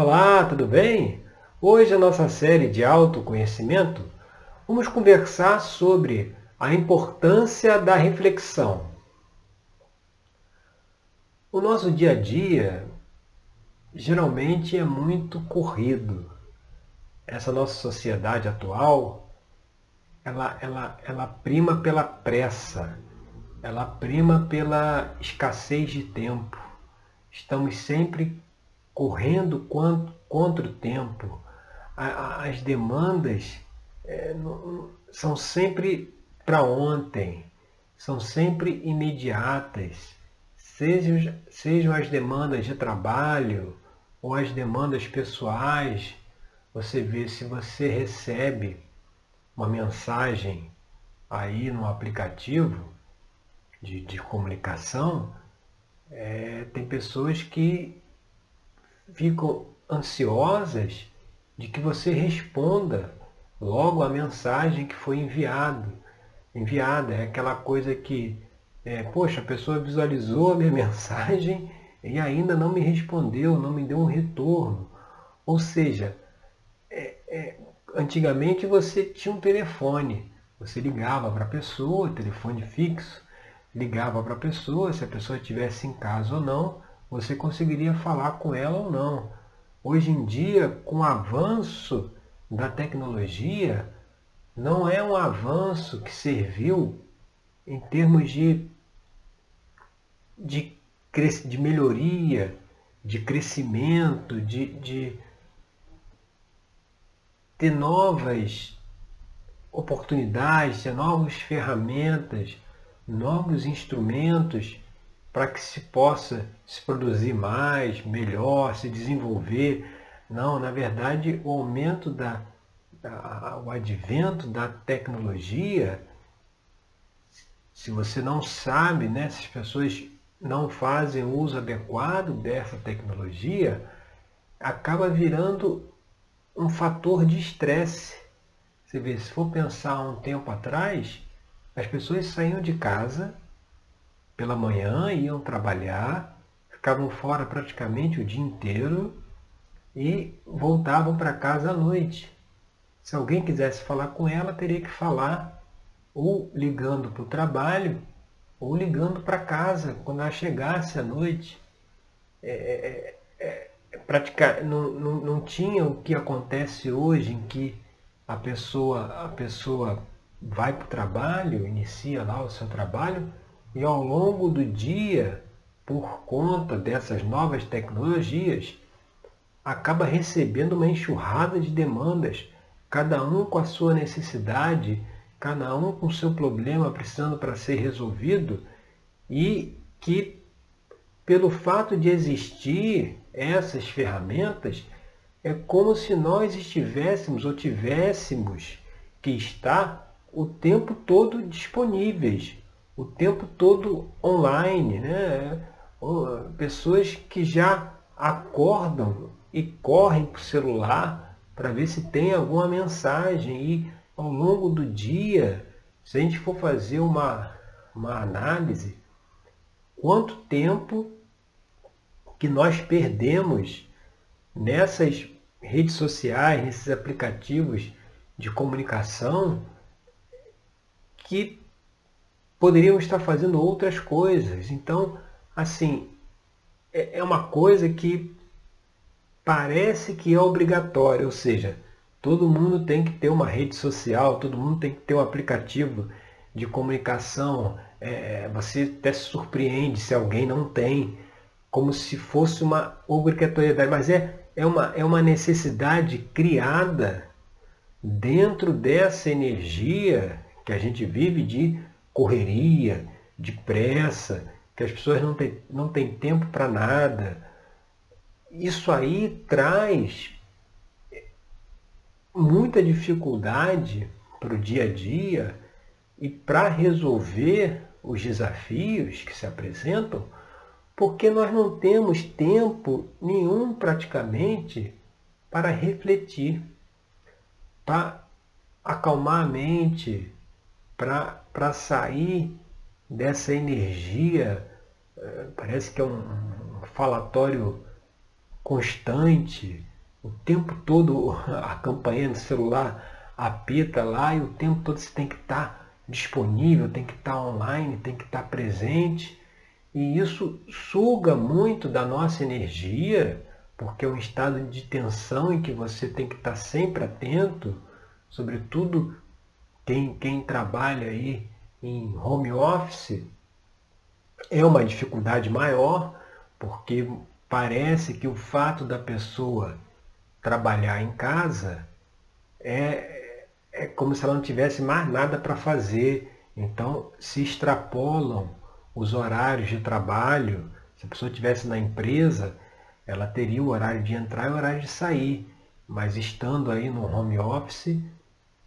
Olá, tudo bem? Hoje, a nossa série de autoconhecimento, vamos conversar sobre a importância da reflexão. O nosso dia a dia geralmente é muito corrido. Essa nossa sociedade atual, ela, ela, ela prima pela pressa, ela prima pela escassez de tempo. Estamos sempre correndo contra o tempo. As demandas é, são sempre para ontem, são sempre imediatas, sejam, sejam as demandas de trabalho ou as demandas pessoais. Você vê se você recebe uma mensagem aí no aplicativo de, de comunicação, é, tem pessoas que ficam ansiosas de que você responda logo a mensagem que foi enviado. Enviada é aquela coisa que, é, poxa, a pessoa visualizou a minha mensagem e ainda não me respondeu, não me deu um retorno. Ou seja, é, é, antigamente você tinha um telefone, você ligava para a pessoa, telefone fixo, ligava para a pessoa, se a pessoa estivesse em casa ou não, você conseguiria falar com ela ou não. Hoje em dia, com o avanço da tecnologia, não é um avanço que serviu em termos de, de, de melhoria, de crescimento, de, de ter novas oportunidades, ter novas ferramentas, novos instrumentos para que se possa se produzir mais, melhor, se desenvolver. Não, na verdade, o aumento da, da o advento da tecnologia, se você não sabe, né, se as pessoas não fazem uso adequado dessa tecnologia, acaba virando um fator de estresse. Você vê, se for pensar um tempo atrás, as pessoas saíam de casa pela manhã, iam trabalhar, ficavam fora praticamente o dia inteiro e voltavam para casa à noite. Se alguém quisesse falar com ela, teria que falar ou ligando para o trabalho ou ligando para casa quando ela chegasse à noite. É, é, é, é, praticar, não, não, não tinha o que acontece hoje em que a pessoa, a pessoa vai para o trabalho, inicia lá o seu trabalho, e ao longo do dia, por conta dessas novas tecnologias, acaba recebendo uma enxurrada de demandas, cada um com a sua necessidade, cada um com o seu problema precisando para ser resolvido, e que, pelo fato de existir essas ferramentas, é como se nós estivéssemos ou tivéssemos que estar o tempo todo disponíveis o tempo todo online, né? Pessoas que já acordam e correm para o celular para ver se tem alguma mensagem e ao longo do dia, se a gente for fazer uma, uma análise, quanto tempo que nós perdemos nessas redes sociais, nesses aplicativos de comunicação que poderiam estar fazendo outras coisas. Então, assim, é, é uma coisa que parece que é obrigatória, ou seja, todo mundo tem que ter uma rede social, todo mundo tem que ter um aplicativo de comunicação. É, você até se surpreende se alguém não tem, como se fosse uma obrigatoriedade, mas é, é, uma, é uma necessidade criada dentro dessa energia que a gente vive de correria, de pressa, que as pessoas não têm, não têm tempo para nada. Isso aí traz muita dificuldade para o dia a dia e para resolver os desafios que se apresentam, porque nós não temos tempo nenhum praticamente para refletir, para acalmar a mente, para sair dessa energia, eh, parece que é um, falatório constante, o tempo todo a campainha do celular apita lá e o tempo todo você tem que estar disponível, tem que estar online, tem que estar presente. E isso suga muito da nossa energia, porque é um estado de tensão em que você tem que estar sempre atento, sobretudo quem, quem trabalha aí em home office, é uma dificuldade maior, porque parece que o fato da pessoa trabalhar em casa é, é como se ela não tivesse mais nada para fazer. Então se extrapolam os horários de trabalho. Se a pessoa estivesse na empresa, ela teria o horário de entrar e o horário de sair. Mas estando aí no home office,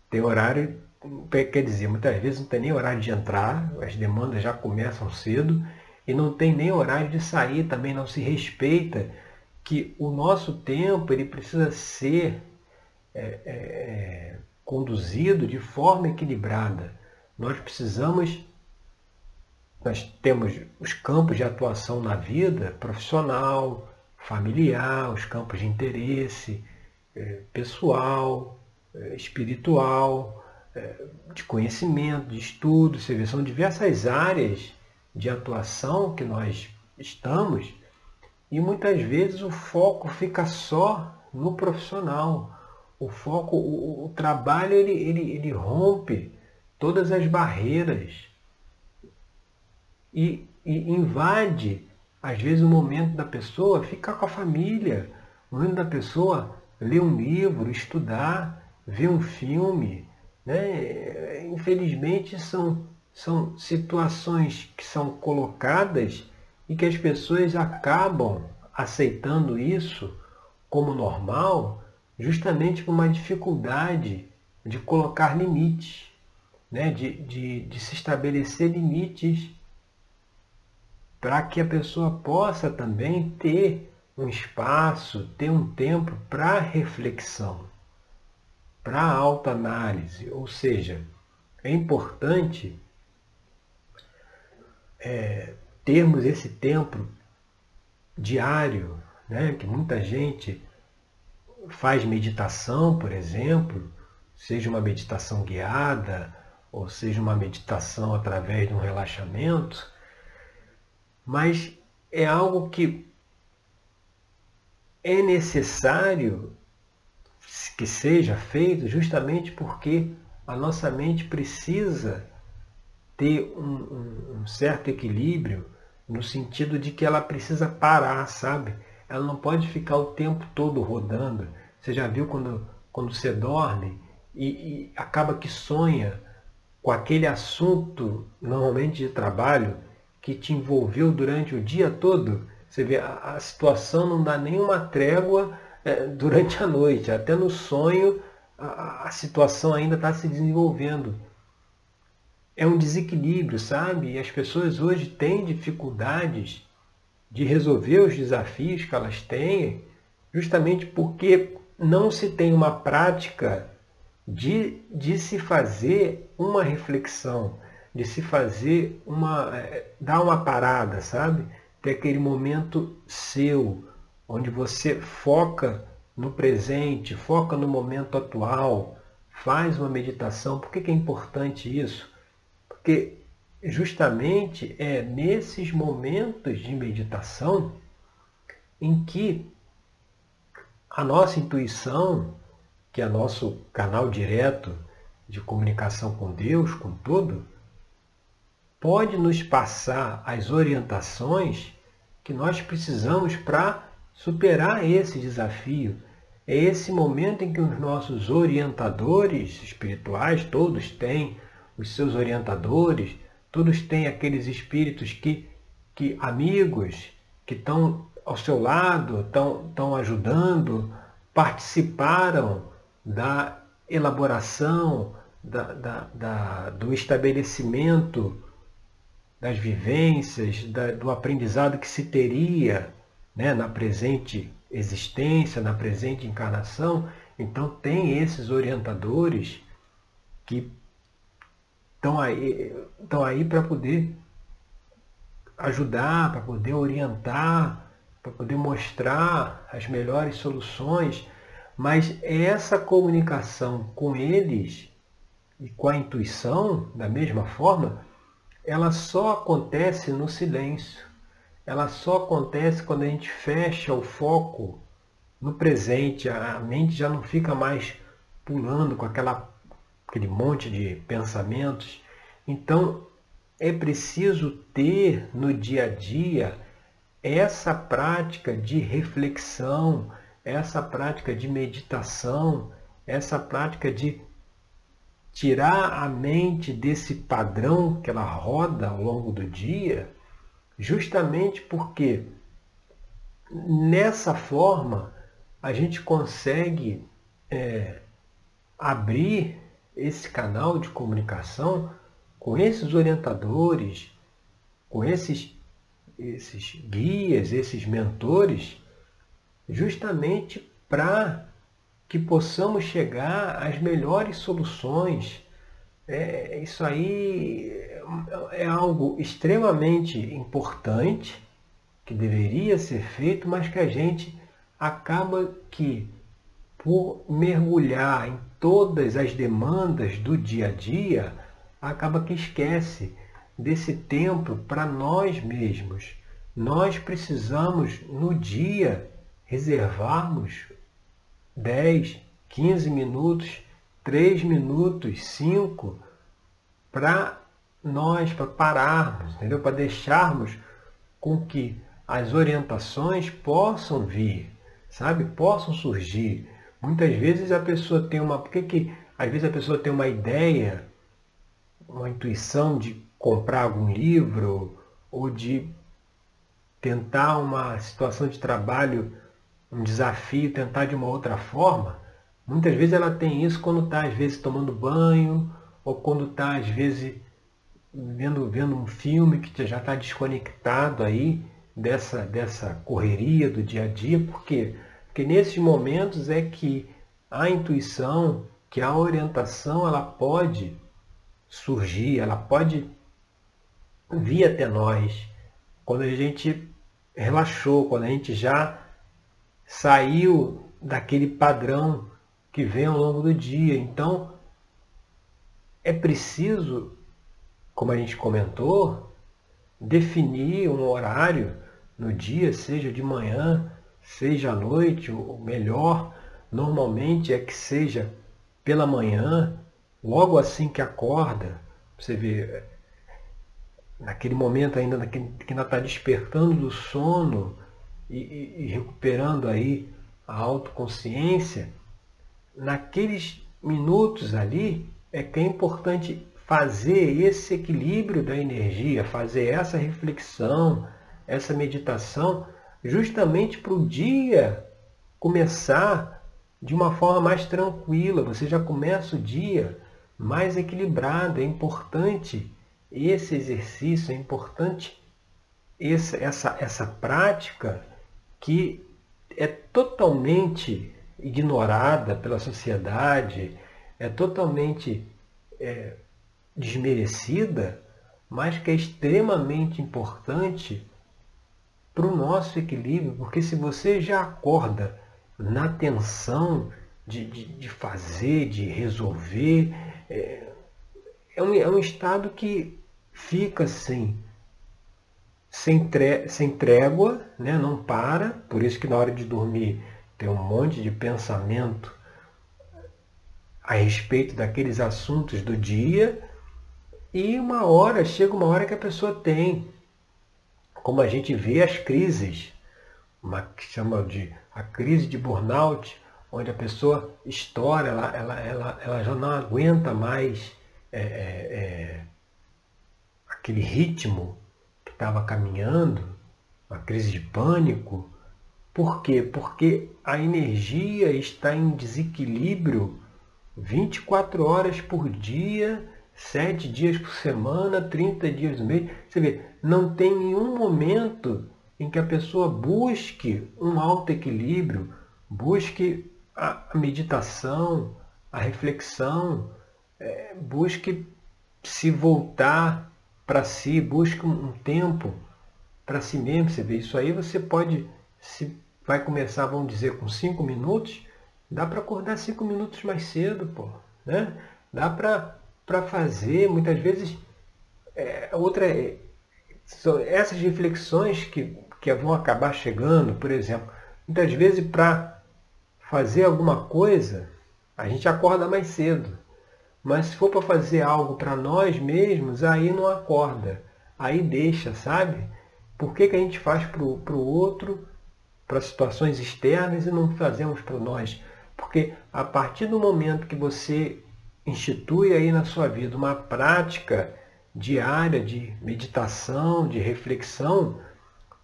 tem horário, quer dizer, muitas vezes não tem nem horário de entrar, as demandas já começam cedo, e não tem nem horário de sair, também não se respeita que o nosso tempo ele precisa ser é, é, é, conduzido de forma equilibrada. Nós precisamos, nós temos os campos de atuação na vida profissional, familiar, os campos de interesse é, pessoal, é, espiritual, de conhecimento, de estudo. Você vê, são diversas áreas de atuação que nós estamos e muitas vezes o foco fica só no profissional. O foco, o, o trabalho, ele, ele, ele rompe todas as barreiras e, e invade, às vezes, o momento da pessoa ficar com a família, o momento da pessoa ler um livro, estudar, ver um filme. Né? Infelizmente, são, são situações que são colocadas e que as pessoas acabam aceitando isso como normal justamente por uma dificuldade de colocar limites, né? de, de, de se estabelecer limites para que a pessoa possa também ter um espaço, ter um tempo para reflexão, para autoanálise. Ou seja, é importante é, termos esse tempo diário, né? que muita gente faz meditação, por exemplo, seja uma meditação guiada, ou seja uma meditação através de um relaxamento, mas é algo que é necessário que seja feito justamente porque a nossa mente precisa ter um, um, um certo equilíbrio no sentido de que ela precisa parar, sabe? Ela não pode ficar o tempo todo rodando. Você já viu quando, quando você dorme e, e acaba que sonha com aquele assunto, normalmente de trabalho, que te envolveu durante o dia todo? Você vê, a, a situação não dá nenhuma trégua é, durante a noite. Até no sonho a, a situação ainda está se desenvolvendo é um desequilíbrio, sabe? E as pessoas hoje têm dificuldades de resolver os desafios que elas têm, justamente porque não se tem uma prática de, de se fazer uma reflexão, de se fazer uma. É, dar uma parada, sabe? Ter aquele momento seu, onde você foca no presente, foca no momento atual, faz uma meditação. Por que, é importante isso? Porque justamente é nesses momentos de meditação em que a nossa intuição, que é nosso canal direto de comunicação com Deus, com tudo, pode nos passar as orientações que nós precisamos para superar esse desafio. É esse momento em que os nossos orientadores espirituais, todos têm os seus orientadores, todos têm aqueles espíritos que, que amigos, que estão ao seu lado, estão, estão ajudando, participaram da elaboração, da, da, da, do estabelecimento das vivências, do aprendizado que se teria né, na presente existência, na presente encarnação. Então, tem esses orientadores que estão aí, estão aí para poder ajudar, para poder orientar, para poder mostrar as melhores soluções. Mas essa comunicação com eles e com a intuição, da mesma forma, ela só acontece no silêncio. Ela só acontece quando a gente fecha o foco no presente. A mente já não fica mais pulando com aquela, aquele monte de pensamentos. Então, é preciso ter no dia a dia essa prática de reflexão, essa prática de meditação, essa prática de tirar a mente desse padrão que ela roda ao longo do dia, justamente porque nessa forma a gente consegue é, abrir esse canal de comunicação com esses orientadores, com esses, esses guias, esses mentores, justamente para que possamos chegar às melhores soluções. É, isso aí é algo extremamente importante que deveria ser feito, mas que a gente acaba que por mergulhar em todas as demandas do dia a dia, acaba que esquece desse tempo para nós mesmos. Nós precisamos no dia reservarmos 10, 15 minutos, 3 minutos, 5 para nós, para pararmos, entendeu? Para deixarmos com que as orientações possam vir, sabe? Possam surgir. Muitas vezes a pessoa tem uma. Por que, que às vezes a pessoa tem uma ideia, uma intuição de comprar algum livro ou de tentar uma situação de trabalho um desafio, tentar de uma outra forma, muitas vezes ela tem isso quando está, às vezes, tomando banho, ou quando está, às vezes, vendo, vendo um filme que já está desconectado aí dessa, dessa correria do dia a dia. Por quê? Porque nesses momentos é que a intuição, que a orientação, ela pode surgir, ela pode vir até nós. Quando a gente relaxou, quando a gente já saiu daquele padrão que vem ao longo do dia. Então, é preciso, como a gente comentou, definir um horário no dia, seja de manhã, seja à noite, o melhor normalmente é que seja pela manhã, logo assim que acorda, você vê, naquele momento ainda que ainda está despertando do sono, e, e recuperando aí a autoconsciência, naqueles minutos ali é que é importante fazer esse equilíbrio da energia, fazer essa reflexão, essa meditação, justamente para o dia começar de uma forma mais tranquila. Você já começa o dia mais equilibrado. É importante esse exercício, é importante essa, essa, essa prática que é totalmente ignorada pela sociedade, é totalmente é, desmerecida, mas que é extremamente importante para o nosso equilíbrio, porque se você já acorda na tensão de, de, de fazer, de resolver, é, é, um, é um estado que fica assim sem, tre sem trégua, né? não para, por isso que na hora de dormir tem um monte de pensamento a respeito daqueles assuntos do dia, e uma hora, chega uma hora que a pessoa tem, como a gente vê as crises, uma que chama de a crise de burnout, onde a pessoa estoura, ela, ela, ela, ela já não aguenta mais é, é, é, aquele ritmo estava caminhando, uma crise de pânico. Por quê? Porque a energia está em desequilíbrio 24 horas por dia, 7 dias por semana, 30 dias no mês. Você vê, não tem nenhum momento em que a pessoa busque um alto equilíbrio, busque a meditação, a reflexão, é, busque se voltar para si, busque um tempo para si mesmo. Você vê isso aí, você pode, se vai começar, vamos dizer, com cinco minutos, Dá para acordar cinco minutos mais cedo, pô. Né? Dá para fazer, muitas vezes, é, outra, é, essas reflexões que, que vão acabar chegando, por exemplo, muitas vezes para fazer alguma coisa, a gente acorda mais cedo. Mas se for para fazer algo para nós mesmos, aí não acorda. Aí deixa, sabe? Por que, que a gente faz para o outro, para situações externas e não fazemos para nós? Porque a partir do momento que você institui aí na sua vida uma prática diária de meditação, de reflexão,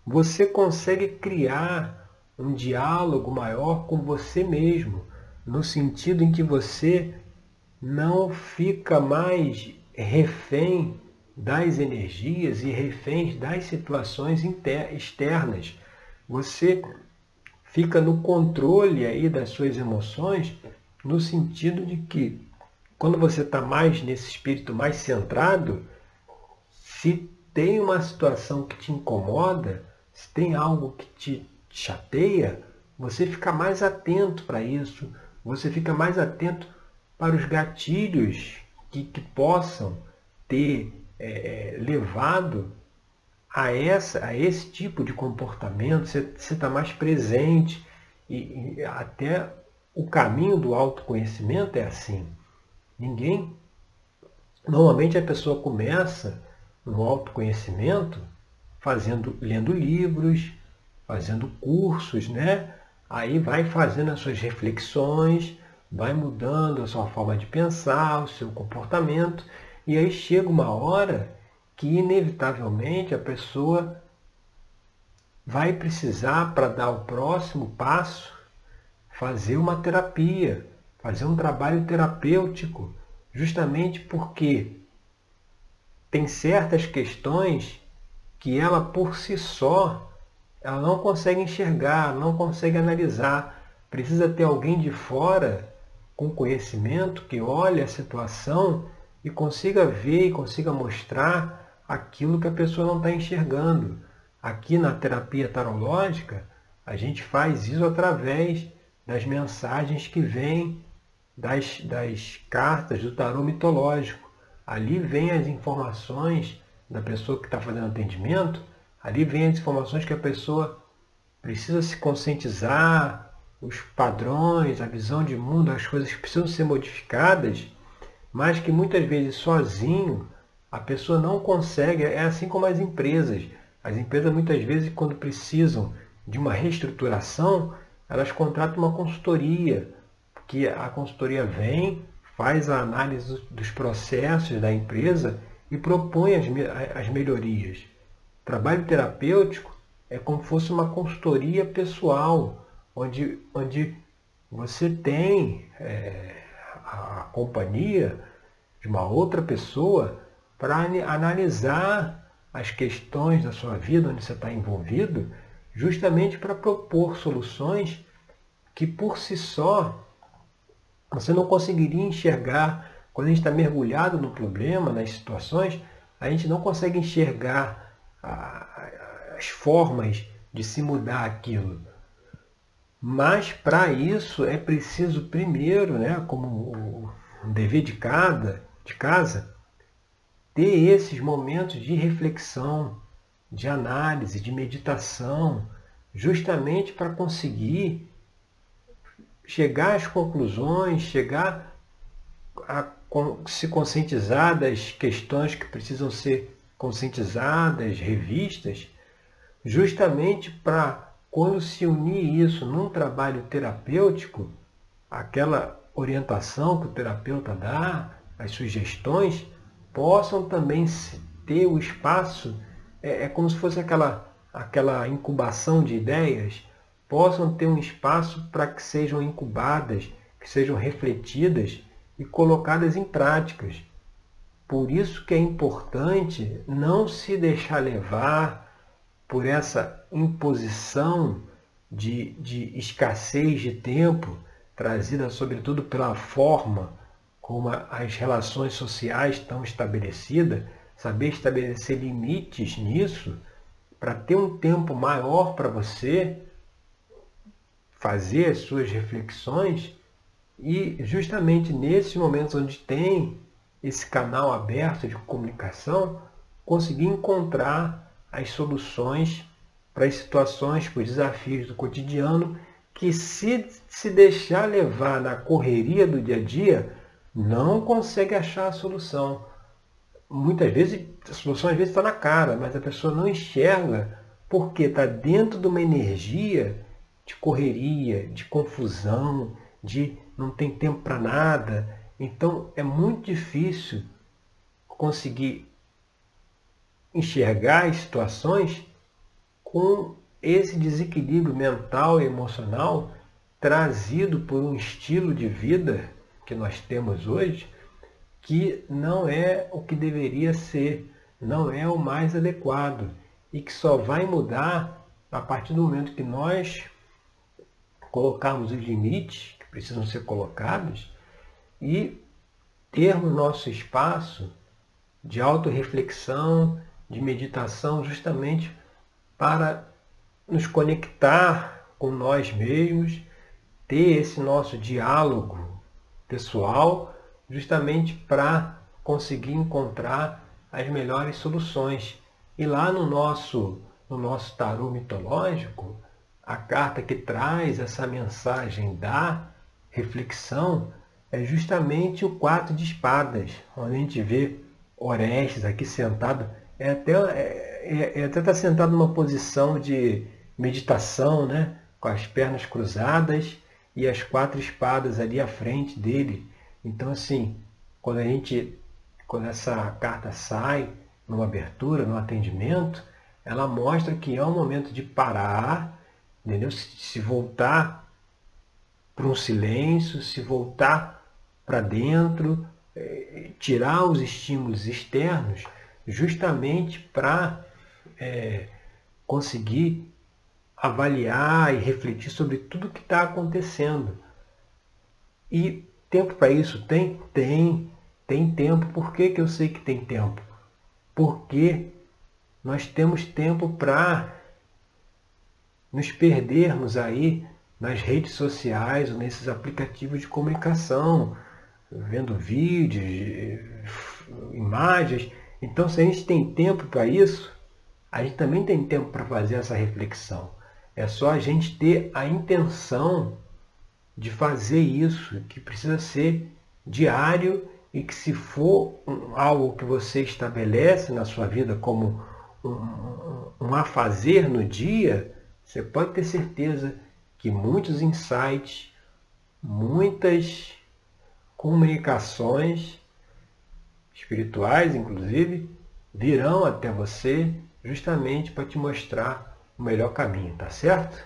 você consegue criar um diálogo maior com você mesmo, no sentido em que você não fica mais refém das energias e reféns das situações externas. Você fica no controle aí das suas emoções, no sentido de que quando você está mais nesse espírito mais centrado, se tem uma situação que te incomoda, se tem algo que te chateia, você fica mais atento para isso, você fica mais atento para os gatilhos que, que possam ter é, é, levado a, essa, a esse tipo de comportamento, você está mais presente e, e até o caminho do autoconhecimento é assim. Ninguém. Normalmente a pessoa começa no autoconhecimento fazendo, lendo livros, fazendo cursos, né? Aí vai fazendo as suas reflexões, vai mudando a sua forma de pensar, o seu comportamento, e aí chega uma hora que inevitavelmente a pessoa vai precisar, para dar o próximo passo, fazer uma terapia, fazer um trabalho terapêutico, justamente porque tem certas questões que ela por si só ela não consegue enxergar, não consegue analisar. Precisa ter alguém de fora com conhecimento que olhe a situação e consiga ver e consiga mostrar aquilo que a pessoa não está enxergando. Aqui na terapia tarológica, a gente faz isso através das mensagens que vêm das, das cartas do tarô mitológico. Ali vem as informações da pessoa que está fazendo atendimento, ali vem as informações que a pessoa precisa se conscientizar, os padrões, a visão de mundo, as coisas que precisam ser modificadas, mas que muitas vezes sozinho a pessoa não consegue. É assim como as empresas. As empresas muitas vezes, quando precisam de uma reestruturação, elas contratam uma consultoria, que a consultoria vem, faz a análise dos processos da empresa e propõe as, as melhorias. Trabalho terapêutico é como se fosse uma consultoria pessoal onde, onde você tem é, a companhia de uma outra pessoa para analisar as questões da sua vida, onde você está envolvido, justamente para propor soluções que por si só você não conseguiria enxergar. Quando a gente está mergulhado no problema, nas situações, a gente não consegue enxergar as formas de se mudar aquilo. Mas para isso é preciso primeiro, né, como um dever de cada, de casa, ter esses momentos de reflexão, de análise, de meditação, justamente para conseguir chegar às conclusões, chegar a se conscientizar das questões que precisam ser conscientizadas, revistas, justamente para quando se unir isso num trabalho terapêutico, aquela orientação que o terapeuta dá, as sugestões, possam também ter o espaço, é, é como se fosse aquela, aquela incubação de ideias, possam ter um espaço para que sejam incubadas, que sejam refletidas e colocadas em práticas. Por isso que é importante não se deixar levar por essa imposição de, de escassez de tempo, trazida sobretudo pela forma como as relações sociais estão estabelecidas, saber estabelecer limites nisso, para ter um tempo maior para você fazer as suas reflexões E justamente nesses momentos onde tem esse canal aberto de comunicação, conseguir encontrar as soluções para as situações, para os desafios do cotidiano, que se se deixar levar na correria do dia a dia, não consegue achar a solução. Muitas vezes, a solução às vezes está na cara, mas a pessoa não enxerga porque está dentro de uma energia de correria, de confusão, de não tem tempo para nada. Então é muito difícil conseguir enxergar as situações com esse desequilíbrio mental e emocional trazido por um estilo de vida que nós temos hoje, que não é o que deveria ser, não é o mais adequado e que só vai mudar a partir do momento que nós colocarmos os limites que precisam ser colocados e termos nosso espaço de autorreflexão, de meditação, justamente para nos conectar com nós mesmos, ter esse nosso diálogo pessoal, justamente para conseguir encontrar as melhores soluções. E lá no nosso, no nosso tarô mitológico, a carta que traz essa mensagem da reflexão é justamente o quatro de espadas, onde a gente vê Orestes aqui sentado, é até é, é, é até está sentado numa posição de meditação, né? com as pernas cruzadas e as quatro espadas ali à frente dele. Então assim, quando a gente, quando essa carta sai numa abertura, num atendimento, ela mostra que é um momento de parar entendeu? Se voltar para um silêncio, se voltar para dentro, é, tirar os estímulos externos, justamente para é, conseguir avaliar e refletir sobre tudo que está acontecendo. E tempo para isso tem? Tem. Tem tempo. Por que, que eu sei que tem tempo? Porque nós temos tempo para nos perdermos aí nas redes sociais ou nesses aplicativos de comunicação, vendo vídeos, imagens. Então, se a gente tem tempo para isso, a gente também tem tempo para fazer essa reflexão. É só a gente ter a intenção de fazer isso, que precisa ser diário e que se for algo que você estabelece na sua vida como um, um, um a fazer no dia, você pode ter certeza que muitos insights, muitas comunicações espirituais, inclusive, virão até você justamente para te mostrar o melhor caminho, tá certo?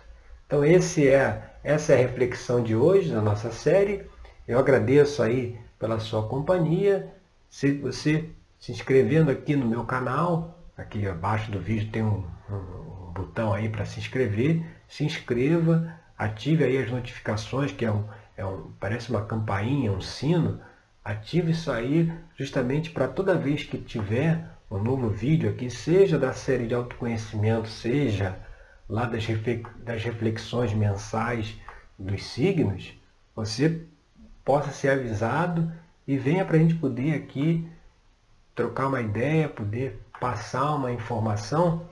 Então esse é, essa é a reflexão de hoje da nossa série. Eu agradeço aí pela sua companhia. Se você se inscrevendo aqui no meu canal, aqui abaixo do vídeo tem um, um botão aí para se inscrever, se inscreva, ative aí as notificações, que é um, é um, parece uma campainha, um sino, ative isso aí justamente para toda vez que tiver um novo vídeo aqui, seja da série de autoconhecimento, seja lá das reflexões mensais dos signos, você possa ser avisado e venha para a gente poder aqui trocar uma ideia, poder passar uma informação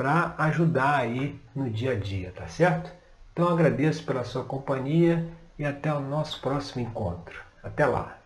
para ajudar aí no dia a dia, tá certo? Então agradeço pela sua companhia e até o nosso próximo encontro. Até lá!